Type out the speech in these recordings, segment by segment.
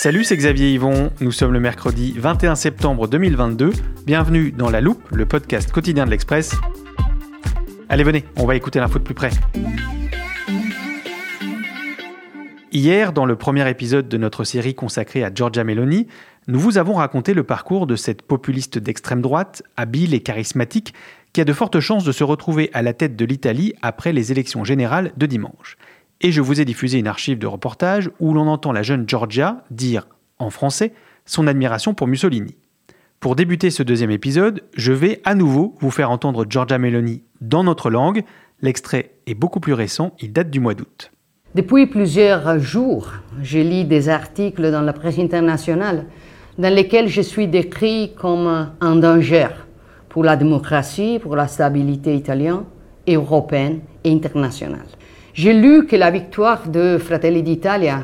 Salut, c'est Xavier Yvon. Nous sommes le mercredi 21 septembre 2022. Bienvenue dans La Loupe, le podcast quotidien de l'Express. Allez, venez, on va écouter l'info de plus près. Hier, dans le premier épisode de notre série consacrée à Giorgia Meloni, nous vous avons raconté le parcours de cette populiste d'extrême droite, habile et charismatique, qui a de fortes chances de se retrouver à la tête de l'Italie après les élections générales de dimanche. Et je vous ai diffusé une archive de reportage où l'on entend la jeune Giorgia dire, en français, son admiration pour Mussolini. Pour débuter ce deuxième épisode, je vais à nouveau vous faire entendre Giorgia Meloni dans notre langue. L'extrait est beaucoup plus récent, il date du mois d'août. Depuis plusieurs jours, je lis des articles dans la presse internationale dans lesquels je suis décrit comme un danger pour la démocratie, pour la stabilité italienne, européenne et internationale. J'ai lu que la victoire de Fratelli d'Italia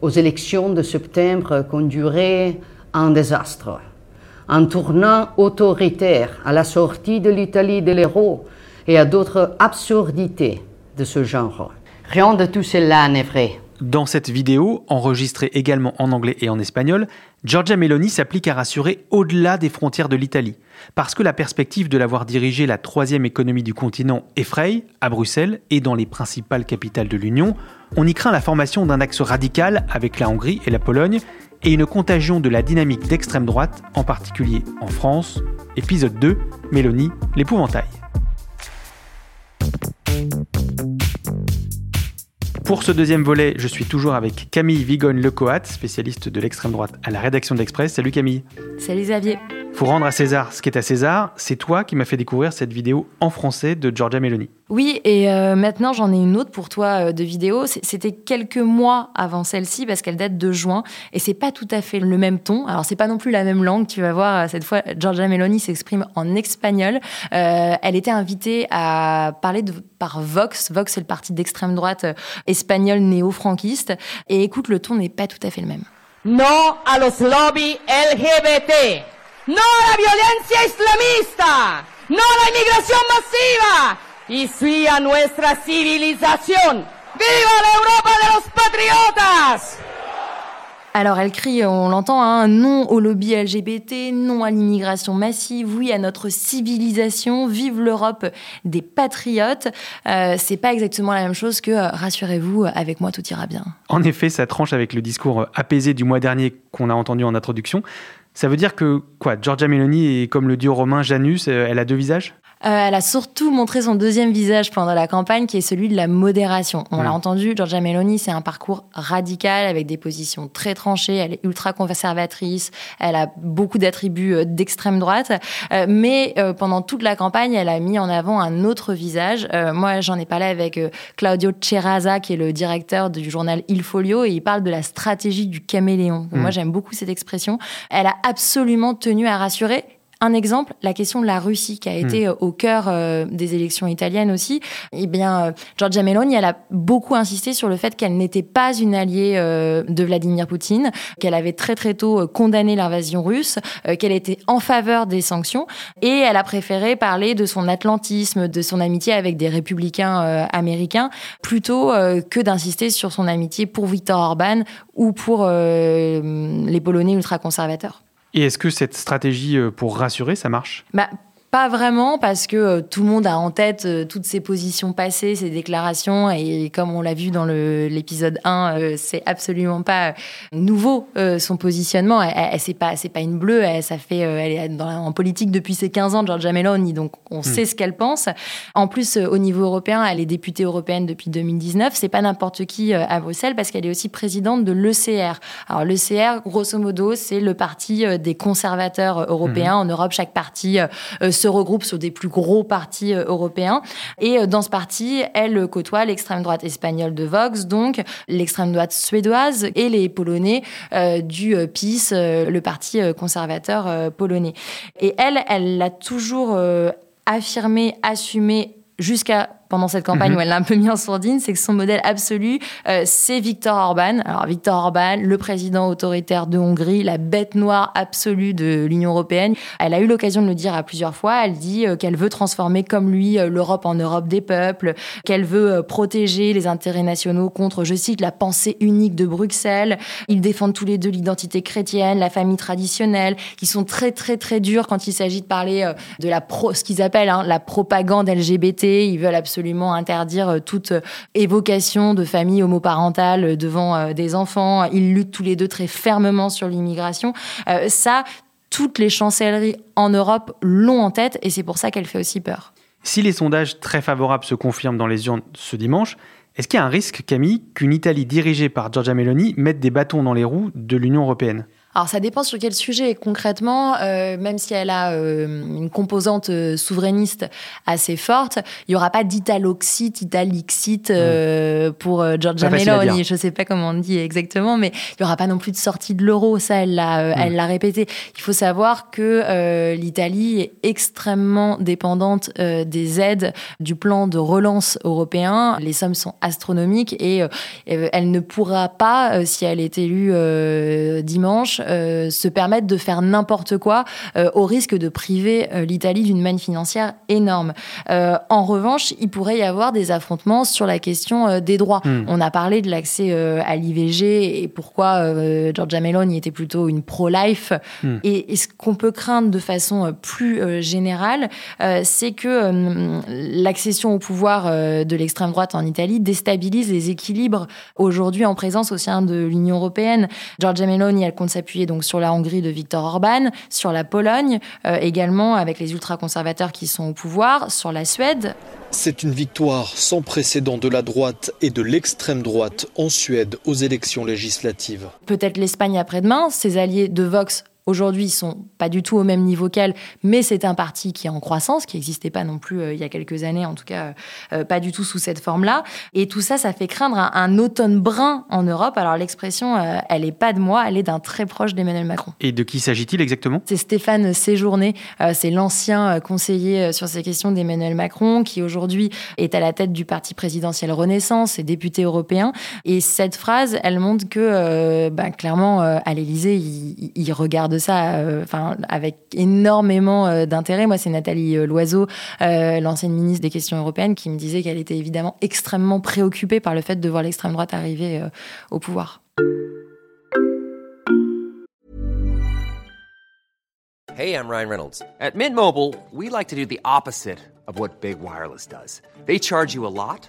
aux élections de septembre conduirait à un désastre, un tournant autoritaire à la sortie de l'Italie de l'euro et à d'autres absurdités de ce genre. Rien de tout cela n'est vrai. Dans cette vidéo, enregistrée également en anglais et en espagnol, Giorgia Meloni s'applique à rassurer au-delà des frontières de l'Italie. Parce que la perspective de l'avoir dirigé la troisième économie du continent effraie, à Bruxelles et dans les principales capitales de l'Union, on y craint la formation d'un axe radical avec la Hongrie et la Pologne et une contagion de la dynamique d'extrême droite, en particulier en France. Épisode 2, Mélanie, l'épouvantail. Pour ce deuxième volet, je suis toujours avec Camille Vigogne-Lecoat, spécialiste de l'extrême droite à la rédaction de l'Express. Salut Camille. Salut Xavier. Faut rendre à César ce qui est à César. C'est toi qui m'as fait découvrir cette vidéo en français de Georgia Meloni. Oui, et euh, maintenant j'en ai une autre pour toi euh, de vidéo. C'était quelques mois avant celle-ci parce qu'elle date de juin et c'est pas tout à fait le même ton. Alors c'est pas non plus la même langue. Tu vas voir, euh, cette fois Georgia Meloni s'exprime en espagnol. elle était invitée à parler par Vox. Vox c'est le parti d'extrême droite espagnol néo-franquiste. Et écoute, le ton n'est pas tout à fait le même. Non a los lobbies LGBT. no a la violencia islamista, no a la inmigración masiva y sí a nuestra civilización. ¡Viva la Europa de los patriotas! Alors elle crie, on l'entend, hein, non au lobby LGBT, non à l'immigration massive, oui à notre civilisation, vive l'Europe des patriotes. Euh, c'est pas exactement la même chose que euh, rassurez-vous, avec moi tout ira bien. En effet, ça tranche avec le discours apaisé du mois dernier qu'on a entendu en introduction. Ça veut dire que quoi, Giorgia Meloni est comme le dieu romain Janus, euh, elle a deux visages? Euh, elle a surtout montré son deuxième visage pendant la campagne, qui est celui de la modération. On l'a hmm. entendu, Giorgia Meloni, c'est un parcours radical avec des positions très tranchées. Elle est ultra conservatrice. Elle a beaucoup d'attributs euh, d'extrême droite. mais pendant toute la campagne, elle a mis en avant un autre visage. moi, j'en ai parlé avec Claudio Cerasa, qui est le directeur du journal Il Folio, et il parle de la stratégie du caméléon. Moi, hmm. j'aime beaucoup cette expression. Elle a absolument tenu à rassurer Un exemple, la question de la Russie, qui a été euh, au cœur euh, des élections italiennes aussi. Eh bien, euh, Giorgia Meloni, elle a beaucoup insisté sur le fait qu'elle n'était pas une alliée de Vladimir Poutine, qu'elle avait très très tôt condamné l'invasion russe, qu'elle était en faveur des sanctions, et elle a préféré parler de son atlantisme, de son amitié avec des républicains américains, plutôt que d'insister sur son amitié pour Viktor Orban ou pour les Polonais ultra-conservateurs. Et est-ce que cette stratégie euh, pour rassurer, ça marche? Bah, pas vraiment, parce que euh, tout le monde a en tête euh, toutes ses positions passées, ses déclarations, et comme on l'a vu dans l'épisode 1, euh, c'est absolument pas nouveau son positionnement. Elle, elle c'est pas, c'est pas une bleue, elle, ça fait, elle est dans, en politique depuis ses 15 ans, Georgia Meloni, donc on hmm. sait ce qu'elle pense. En plus, au niveau européen, elle est députée européenne depuis 2019. C'est pas n'importe qui à Bruxelles, parce qu'elle est aussi présidente de l'ECR. Alors l'ECR, grosso modo, c'est le parti des conservateurs européens. Hmm. En Europe, chaque parti se regroupe sur des plus gros partis euh, européens. Et euh, dans ce parti, elle côtoie l'extrême droite espagnole de Vox, donc l'extrême droite suédoise et les Polonais euh, du PiS, le parti conservateur polonais. Et elle, elle l'a toujours affirmé, assumé jusqu'à pendant cette campagne mhm. où elle l'a un peu mis en sourdine, c'est que son modèle absolu, euh, c'est Viktor Orban. Alors Viktor Orban, le président autoritaire de Hongrie, la bête noire absolue de l'Union européenne. Elle a eu l'occasion de le dire à plusieurs fois. Elle dit euh, qu'elle veut transformer comme lui euh, l'Europe en Europe des peuples, qu'elle veut protéger les intérêts nationaux contre, je cite, la pensée unique de Bruxelles. Ils défendent tous les deux l'identité chrétienne, la famille traditionnelle, qui sont très très très durs quand il s'agit de parler de la pro, ce qu'ils appellent hein, la propagande LGBT. Ils veulent absolument absolument interdire euh, toute euh, évocation de famille homoparentale euh, devant des enfants. Ils luttent tous les deux très fermement sur l'immigration. ça, toutes les chancelleries en Europe l'ont en tête et c'est pour ça qu'elle fait aussi peur. Si les sondages très favorables se confirment dans les urnes ce dimanche, est-ce qu'il y a un risque, Camille, qu'une Italie dirigée par Giorgia Meloni mette des bâtons dans les roues de l'Union européenne? Alors ça dépend sur quel sujet concrètement, euh, même si elle a euh, une composante euh, souverainiste assez forte, il y aura pas d'italoxite, italixite euh, pour Giorgia Meloni. Je sais pas comment on dit exactement, mais il y aura pas non plus de sortie de l'euro. Ça, elle l'a, elle l'a répété. Il faut savoir que l'Italie est extrêmement dépendante des aides du plan de relance européen. Les sommes sont astronomiques et elle ne pourra pas, si elle est élue dimanche euh, se permettre de faire n'importe quoi euh, au risque de priver euh, l'Italie d'une manne financière énorme. en revanche, il pourrait y avoir des affrontements sur la question des droits. Hmm. On a parlé de l'accès à l'IVG et pourquoi Giorgia Meloni était plutôt une pro-life. Hmm. Et, ce qu'on peut craindre de façon plus générale, c'est que l'accession au pouvoir de l'extrême droite en Italie déstabilise les équilibres aujourd'hui en présence au sein de l'Union européenne. Giorgia Meloni, elle compte s'appuyer donc sur la Hongrie de Viktor Orban, sur la Pologne euh, également avec les ultra-conservateurs qui sont au pouvoir, sur la Suède. C'est une victoire sans précédent de la droite et de l'extrême droite en Suède aux élections législatives. Peut-être l'Espagne après-demain, ses alliés de Vox Aujourd'hui, ils sont pas du tout au même niveau qu'elle, mais c'est un parti qui est en croissance, qui n'existait pas non plus euh, il y a quelques années, en tout cas euh, euh, pas du tout sous cette forme-là. Et tout ça, ça fait craindre un, automne brun en Europe. Alors l'expression, elle est pas de moi, elle est d'un très proche d'Emmanuel Macron. Et de qui s'agit-il exactement? C'est Stéphane Séjourné, c'est l'ancien conseiller sur ces questions d'Emmanuel Macron, qui aujourd'hui est à la tête du parti présidentiel Renaissance et député européen. Et cette phrase, elle montre que, bah, clairement, à l'Élysée, il, il regarde de ça euh, enfin avec énormément euh, d'intérêt. Moi, c'est Nathalie euh, Loiseau, l'ancienne ministre des questions européennes, qui me disait qu'elle était évidemment extrêmement préoccupée par le fait de voir l'extrême droite arriver au pouvoir. Hey, I'm Ryan Reynolds. At Mint we like to do the opposite of what Big Wireless does. They charge you a lot.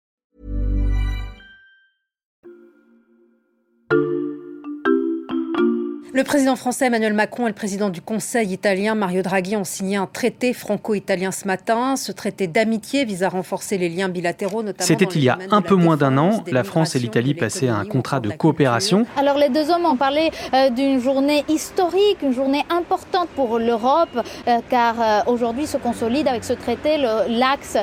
Le président français Emmanuel Macron et le président du Conseil italien Mario Draghi ont signé un traité franco-italien ce matin. Ce traité d'amitié vise à renforcer les liens bilatéraux, notamment. C'était il y a un peu moins d'un an. La France et l'Italie passaient un contrat de coopération. Alors les deux hommes ont parlé euh, d'une journée historique, une journée importante pour l'Europe, euh, car euh, aujourd'hui se consolide avec ce traité l'axe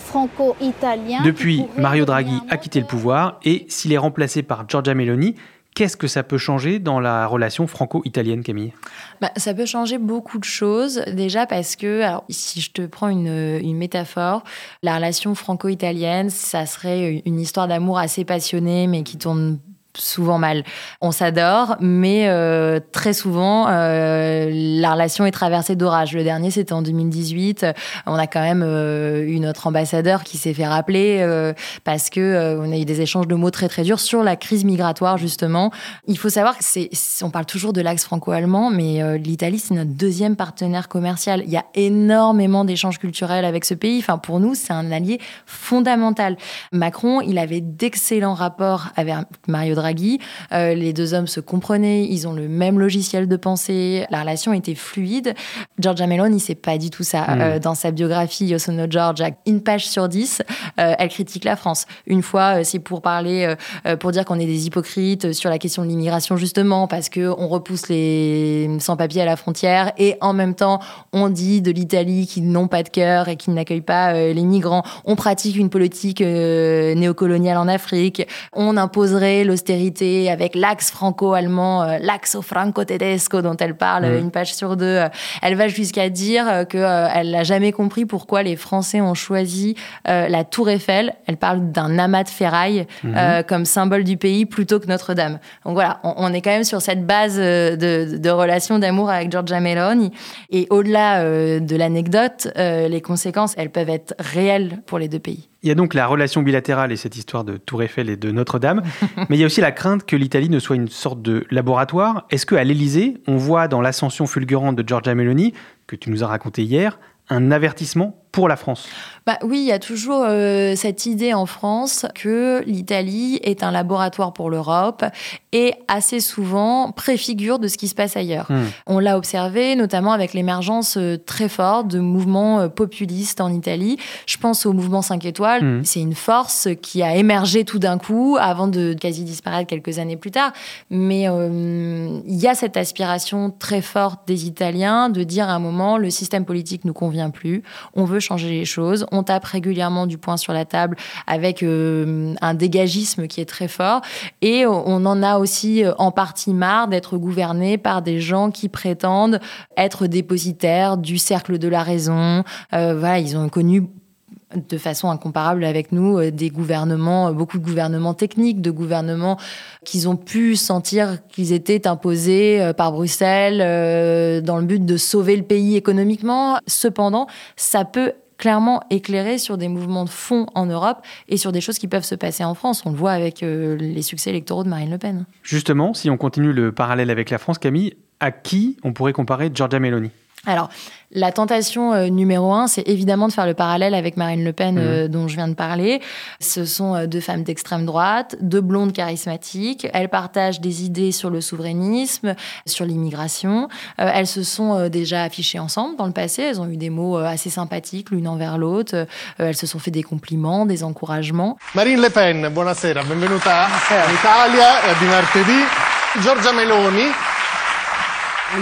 franco-italien. Depuis, Mario Draghi a quitté le pouvoir et s'il est remplacé par Giorgia Meloni, Qu'est-ce que ça peut changer dans la relation franco-italienne, Camille? Bah, Ça peut changer beaucoup de choses. Déjà parce que, alors, si je te prends une, une métaphore, la relation franco-italienne, ça serait une histoire d'amour assez passionnée, mais qui tourne souvent mal. On s'adore, mais euh, très souvent, euh, la relation est traversée d'orages. Le dernier, c'était en 2018. On a quand même euh, eu notre ambassadeur qui s'est fait rappeler euh, parce que euh, on a eu des échanges de mots très très durs sur la crise migratoire justement. Il faut savoir que c'est, on parle toujours de l'axe franco-allemand, mais euh, l'Italie c'est notre deuxième partenaire commercial. Il y a énormément d'échanges culturels avec ce pays. Enfin, pour nous, c'est un allié fondamental. Macron, il avait d'excellents rapports avec Mario Draghi Draghi. Euh, les deux hommes se comprenaient, ils ont le même logiciel de pensée, la relation était fluide. Giorgia Meloni, c'est pas du tout ça. Mm. Euh, dans sa biographie, Io sono Giorgia, une page sur dix, euh, elle critique la France. Une fois, c'est pour parler, pour dire qu'on est des hypocrites sur la question de l'immigration, justement, parce que on repousse les sans-papiers à la frontière et en même temps, on dit de l'Italie qu'ils n'ont pas de cœur et qu'ils n'accueillent pas les migrants. On pratique une politique néocoloniale en Afrique. On imposerait l'austérité avec l'axe franco-allemand, euh, l'axe franco-tedesco dont elle parle Mhm. une page sur deux. Euh, Elle va jusqu'à dire euh, que euh, elle n'a jamais compris pourquoi les Français ont choisi la Tour Eiffel. Elle parle d'un amas de ferraille Mhm. euh, comme symbole du pays plutôt que Notre-Dame. Donc voilà, on, on est quand même sur cette base de, de relation d'amour avec Giorgia Meloni. Et au-delà de l'anecdote, les conséquences, elles peuvent être réelles pour les deux pays. Il y a donc la relation bilatérale et cette histoire de Tour Eiffel et de Notre-Dame, mais il y a aussi la crainte que l'Italie ne soit une sorte de laboratoire. Est-ce qu'à l'Élysée, on voit dans l'ascension fulgurante de Giorgia Meloni, que tu nous as raconté hier, un avertissement pour la France Bah oui, il y a toujours euh, cette idée en France que l'Italie est un laboratoire pour l'Europe et assez souvent préfigure de ce qui se passe ailleurs. Hmm. On l'a observé notamment avec l'émergence euh, très forte de mouvements euh, populistes en Italie. Je pense au mouvement 5 étoiles. Hmm. C'est une force qui a émergé tout d'un coup avant de quasi disparaître quelques années plus tard. Mais euh, il y a cette aspiration très forte des Italiens de dire à un moment le système politique nous convient plus, on veut changer les choses, on tape régulièrement du poing sur la table avec euh, un dégagisme qui est très fort et on en a aussi euh, en partie marre d'être gouverné par des gens qui prétendent être dépositaires du cercle de la raison. Euh, voilà, ils ont connu de façon incomparable avec nous euh, des gouvernements, euh, beaucoup de gouvernements techniques, de gouvernements qu'ils ont pu sentir qu'ils étaient imposés euh, par Bruxelles dans le but de sauver le pays économiquement. Cependant, ça peut clairement éclairer sur des mouvements de fond en Europe et sur des choses qui peuvent se passer en France. On le voit avec les succès électoraux de Marine Le Pen. Justement, si on continue le parallèle avec la France, Camille, à qui on pourrait comparer Giorgia Meloni? Alors, la tentation euh, numéro un, c'est évidemment de faire le parallèle avec Marine Le Pen, euh, dont je viens de parler. Ce sont euh, deux femmes d'extrême droite, deux blondes charismatiques. Elles partagent des idées sur le souverainisme, sur l'immigration. Euh, elles se sont euh, déjà affichées ensemble dans le passé. Elles ont eu des mots euh, assez sympathiques l'une envers l'autre. Euh, elles se sont fait des compliments, des encouragements. Marine Le Pen, buonasera, benvenuta in Italia eh, di martedì. Giorgia Meloni.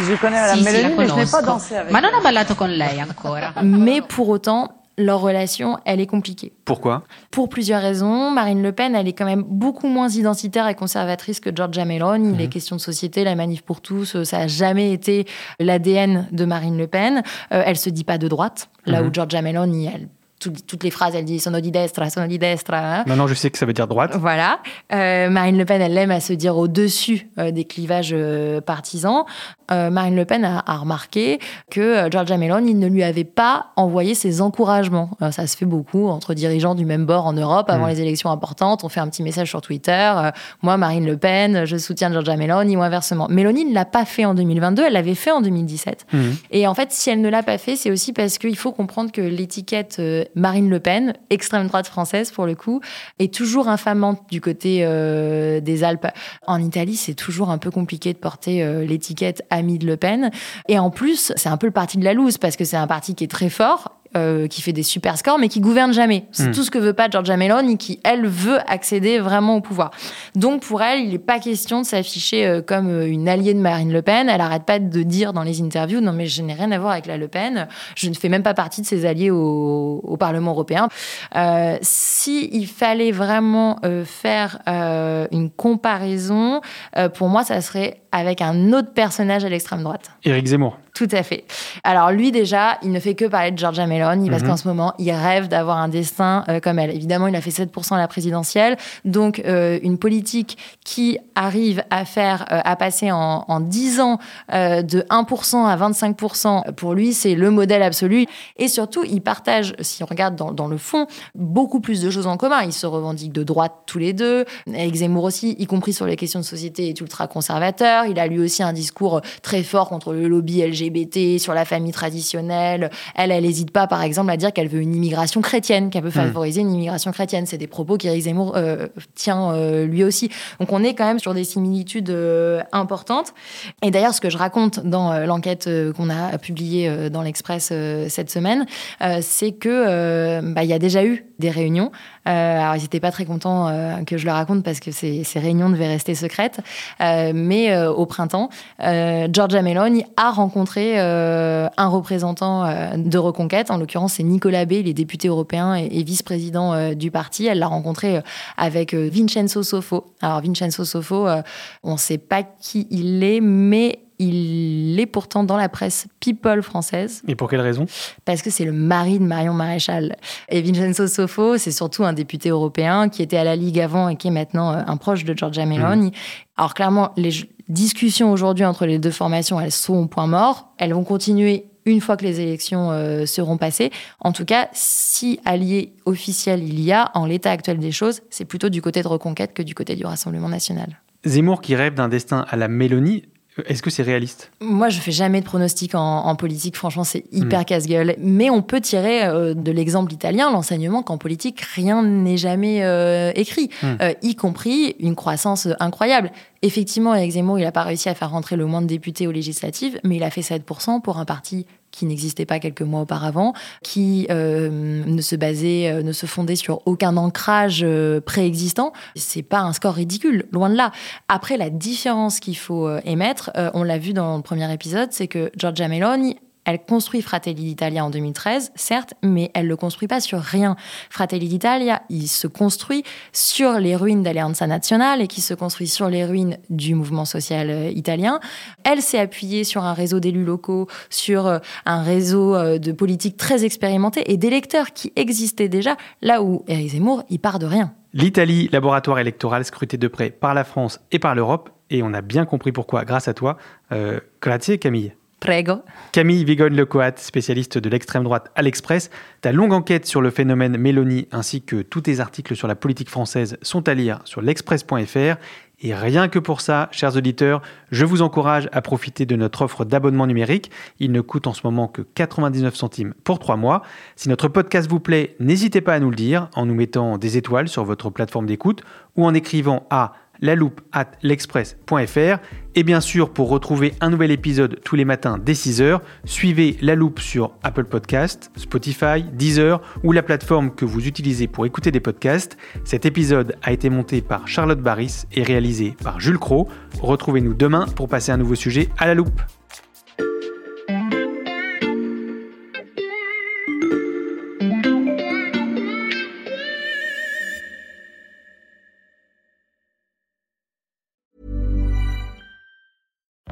Je connais Sì, sì, la mais je n'ai pas dansé avec Ma elle. non ballato con lei ancora. Mais pour autant, leur relation, elle est compliquée. Pourquoi? Pour plusieurs raisons. Marine Le Pen, elle est quand même beaucoup moins identitaire et conservatrice que Giorgia Meloni. Les questions de société, la manif pour tous, euh, ça n'a jamais été l'ADN de Marine Le Pen. Euh, elle se dit pas de droite, là Mhm. où Giorgia Meloni, elle, tout- toutes les phrases, elle dit sono di destra, sono di destra. hein. Maintenant, je sais que ça veut dire droite. Voilà. Euh, Marine Le Pen, elle aime à se dire au-dessus euh, des clivages euh, partisans. Euh, Marine Le Pen a, a remarqué que Giorgia Meloni ne lui avait pas envoyé ses encouragements. Ça se fait beaucoup entre dirigeants du même bord en Europe avant Mm. les élections importantes. On fait un petit message sur Twitter. euh, moi, Marine Le Pen, je soutiens Giorgia Meloni ou inversement. Meloni ne l'a pas fait en 2022, elle l'avait fait en 2017. Mhm. Et en fait, si elle ne l'a pas fait, c'est aussi parce qu'il faut comprendre que l'étiquette Marine Le Pen, extrême droite française pour le coup, est toujours infamante du côté euh, des Alpes. En Italie, c'est toujours un peu compliqué de porter euh, l'étiquette amie de Le Pen. Et en plus, c'est un peu le parti de la loose parce que c'est un parti qui est très fort euh, qui fait des super scores, mais qui gouverne jamais. C'est Mm. tout ce que veut pas Giorgia Meloni, qui, elle, veut accéder vraiment au pouvoir. Donc, pour elle, il n'est pas question de s'afficher euh, comme euh, une alliée de Marine Le Pen. Elle arrête pas de dire dans les interviews, non, mais je n'ai rien à voir avec la Le Pen. Je ne fais même pas partie de ses alliés au, au Parlement européen. Euh, si il fallait vraiment faire une comparaison, pour moi, ça serait avec un autre personnage à l'extrême droite. Éric Zemmour. Tout à fait. Alors lui déjà, il ne fait que parler de Giorgia Meloni parce Mhm. qu'en ce moment, il rêve d'avoir un destin euh, comme elle. Évidemment, il a fait 7% à la présidentielle, donc euh, une politique qui arrive à faire, euh, à passer en, en 10 ans de 1% à 25%, pour lui, c'est le modèle absolu. Et surtout, il partage, si on regarde dans, dans le fond, beaucoup plus de choses en commun. Ils se revendiquent de droite tous les deux, avec Zemmour aussi, y compris sur les questions de société, est ultra conservateur. Il a lui aussi un discours très fort contre le lobby LGBT, sur la famille traditionnelle. Elle, elle n'hésite pas, par exemple, à dire qu'elle veut une immigration chrétienne, qu'elle veut Mm. favoriser une immigration chrétienne. C'est des propos qu'Éric Zemmour euh, tient euh, lui aussi. Donc on est quand même sur des similitudes euh, importantes. Et d'ailleurs, ce que je raconte dans l'enquête qu'on a publiée dans l'Express cette semaine, c'est que bah, il y a déjà eu des réunions. Euh, alors ils n'étaient pas très contents euh, que je le raconte parce que ces, réunions devaient rester secrètes. Euh, mais au printemps, Giorgia Meloni a rencontré un représentant de Reconquête. En l'occurrence, c'est Nicolas B, il est député européen et, vice-président du parti. Elle l'a rencontré avec Vincenzo Sofo. Alors Vincenzo Sofo, on ne sait pas qui il est, mais il est pourtant dans la presse people française Et pour quelle raison? Parce que c'est le mari de Marion Maréchal. Et Vincenzo Sofo, c'est surtout un député européen qui était à la Ligue avant et qui est maintenant euh, un proche de Giorgia Meloni. Alors clairement, les discussions aujourd'hui entre les deux formations, elles sont au point mort. Elles vont continuer une fois que les élections euh, seront passées. En tout cas, si allié officiel il y a, en l'état actuel des choses, c'est plutôt du côté de Reconquête que du côté du Rassemblement national. Zemmour qui rêve d'un destin à la Mélanie, est-ce que c'est réaliste? Moi, je fais jamais de pronostics en, en politique. Franchement, c'est hyper Mm. casse-gueule. Mais on peut tirer euh, de l'exemple italien l'enseignement qu'en politique, rien n'est jamais euh, écrit, Mm. Euh, y compris une croissance incroyable. Effectivement, Eric Zemmour, il n'a pas réussi à faire rentrer le moins de députés aux législatives, mais il a fait 7% pour un parti qui n'existait pas quelques mois auparavant, qui euh, ne se basait, euh, ne se fondait sur aucun ancrage euh, préexistant. C'est pas un score ridicule, loin de là. Après, la différence qu'il faut euh, émettre, euh, on l'a vu dans le premier épisode, c'est que Giorgia Meloni, elle construit Fratelli d'Italia en 2013, certes, mais elle le construit pas sur rien. Fratelli d'Italia, il se construit sur les ruines d'Alleanza Nazionale et qui se construit sur les ruines du mouvement social euh, italien. Elle s'est appuyée sur un réseau d'élus locaux, sur euh, un réseau euh, de politiques très expérimentés et d'électeurs qui existaient déjà, là où Éric Zemmour, il part de rien. L'Italie, laboratoire électoral scruté de près par la France et par l'Europe, et on a bien compris pourquoi grâce à toi. Euh, grazie Camille. Prego. Camille Vigogne-Lecoat, spécialiste de l'extrême droite à l'Express. Ta longue enquête sur le phénomène Mélanie ainsi que tous tes articles sur la politique française sont à lire sur l'express.fr. Et rien que pour ça, chers auditeurs, je vous encourage à profiter de notre offre d'abonnement numérique. Il ne coûte en ce moment que 99 centimes pour 3 mois. Si notre podcast vous plaît, n'hésitez pas à nous le dire en nous mettant des étoiles sur votre plateforme d'écoute ou en écrivant à la loupe at l'express.fr. Et bien sûr, pour retrouver un nouvel épisode tous les matins dès 6h, suivez La Loupe sur Apple Podcast, Spotify, Deezer ou la plateforme que vous utilisez pour écouter des podcasts. Cet épisode a été monté par Charlotte Barris et réalisé par Jules Cro. Retrouvez-nous demain pour passer un nouveau sujet à la loupe.